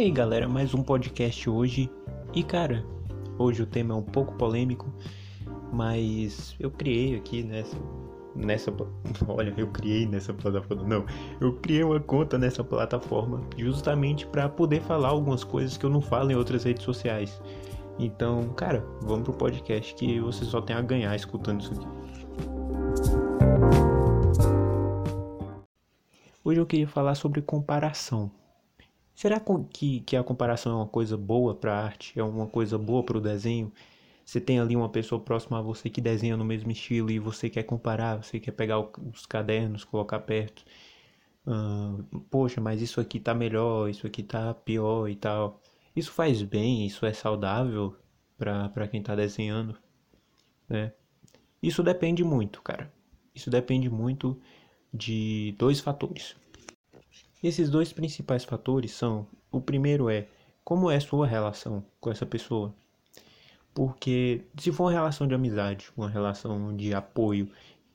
aí, galera, mais um podcast hoje. E cara, hoje o tema é um pouco polêmico, mas eu criei aqui nessa nessa olha, eu criei nessa plataforma. Não, eu criei uma conta nessa plataforma justamente para poder falar algumas coisas que eu não falo em outras redes sociais. Então, cara, vamos pro podcast que você só tem a ganhar escutando isso aqui. Hoje eu queria falar sobre comparação. Será que, que a comparação é uma coisa boa para a arte? É uma coisa boa para o desenho? Você tem ali uma pessoa próxima a você que desenha no mesmo estilo e você quer comparar, você quer pegar os cadernos, colocar perto. Uh, poxa, mas isso aqui tá melhor, isso aqui tá pior e tal. Isso faz bem, isso é saudável para quem tá desenhando, né? Isso depende muito, cara. Isso depende muito de dois fatores. Esses dois principais fatores são: o primeiro é como é sua relação com essa pessoa. Porque se for uma relação de amizade, uma relação de apoio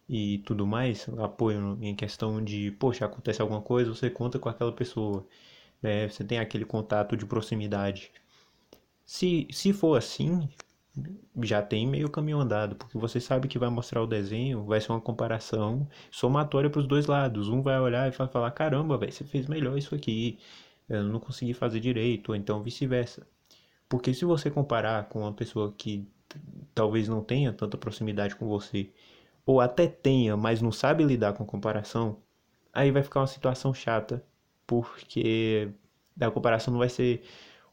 e tudo mais, apoio em questão de, poxa, acontece alguma coisa, você conta com aquela pessoa, né? Você tem aquele contato de proximidade. Se, se for assim, já tem meio caminho andado, porque você sabe que vai mostrar o desenho, vai ser uma comparação somatória para os dois lados. Um vai olhar e vai falar: caramba, você fez melhor isso aqui, eu não consegui fazer direito, ou então vice-versa. Porque se você comparar com uma pessoa que talvez não tenha tanta proximidade com você, ou até tenha, mas não sabe lidar com comparação, aí vai ficar uma situação chata, porque a comparação não vai ser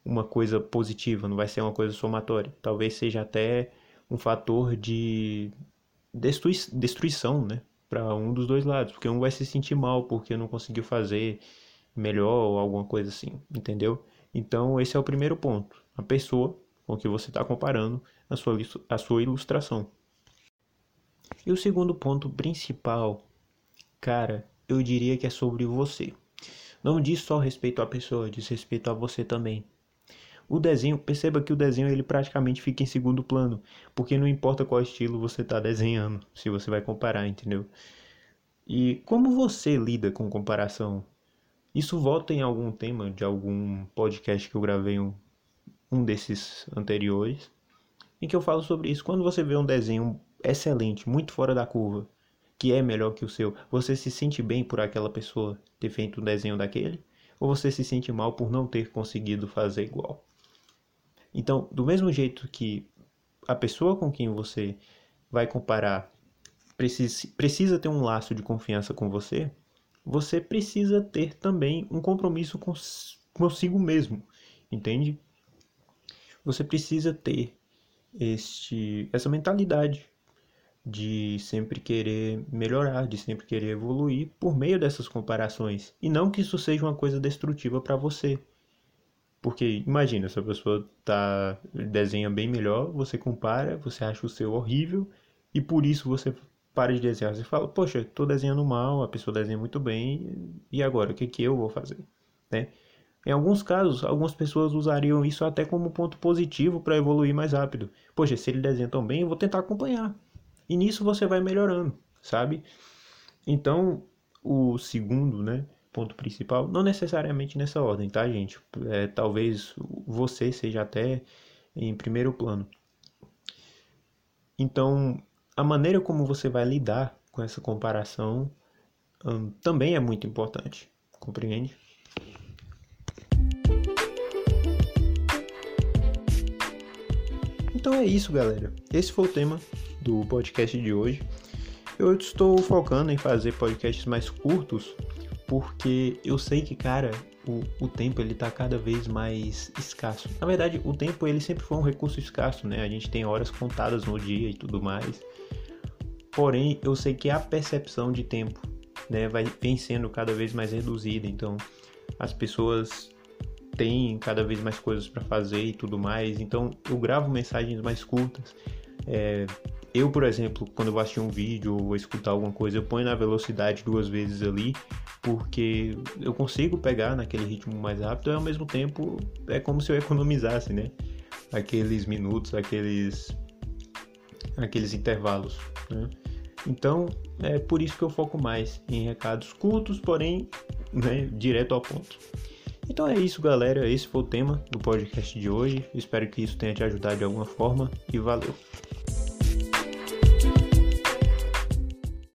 uma coisa positiva, não vai ser uma coisa somatória. Talvez seja até um fator de destrui destruição, né? Para um dos dois lados, porque um vai se sentir mal porque não conseguiu fazer melhor ou alguma coisa assim, entendeu? Então, esse é o primeiro ponto. A pessoa com que você está comparando a sua, a sua ilustração. E o segundo ponto principal, cara, eu diria que é sobre você. Não diz só respeito à pessoa, diz respeito a você também. O desenho, perceba que o desenho ele praticamente fica em segundo plano, porque não importa qual estilo você está desenhando, se você vai comparar, entendeu? E como você lida com comparação? Isso volta em algum tema de algum podcast que eu gravei um, um desses anteriores, em que eu falo sobre isso. Quando você vê um desenho excelente, muito fora da curva, que é melhor que o seu, você se sente bem por aquela pessoa ter feito um desenho daquele? Ou você se sente mal por não ter conseguido fazer igual? Então, do mesmo jeito que a pessoa com quem você vai comparar precisa, precisa ter um laço de confiança com você, você precisa ter também um compromisso consigo mesmo, entende? Você precisa ter este, essa mentalidade de sempre querer melhorar, de sempre querer evoluir por meio dessas comparações. E não que isso seja uma coisa destrutiva para você. Porque imagina, se a pessoa tá desenha bem melhor, você compara, você acha o seu horrível e por isso você para de desenhar. Você fala, poxa, tô desenhando mal, a pessoa desenha muito bem, e agora o que que eu vou fazer, né? Em alguns casos, algumas pessoas usariam isso até como ponto positivo para evoluir mais rápido. Poxa, se ele desenha tão bem, eu vou tentar acompanhar. E nisso você vai melhorando, sabe? Então, o segundo, né, ponto principal, não necessariamente nessa ordem, tá, gente? É, talvez você seja até em primeiro plano. Então, a maneira como você vai lidar com essa comparação hum, também é muito importante, compreende? Então é isso, galera. Esse foi o tema do podcast de hoje. Eu estou focando em fazer podcasts mais curtos porque eu sei que, cara, o, o tempo ele tá cada vez mais escasso. Na verdade, o tempo ele sempre foi um recurso escasso, né? A gente tem horas contadas no dia e tudo mais. Porém, eu sei que a percepção de tempo, né, vai vem sendo cada vez mais reduzida. Então, as pessoas têm cada vez mais coisas para fazer e tudo mais. Então, eu gravo mensagens mais curtas. É, eu, por exemplo, quando eu vou assistir um vídeo ou vou escutar alguma coisa, eu ponho na velocidade duas vezes ali, porque eu consigo pegar naquele ritmo mais rápido e ao mesmo tempo é como se eu economizasse, né? Aqueles minutos, aqueles aqueles intervalos, né? Então, é por isso que eu foco mais em recados curtos, porém, né, direto ao ponto. Então é isso, galera. Esse foi o tema do podcast de hoje. Espero que isso tenha te ajudado de alguma forma e valeu.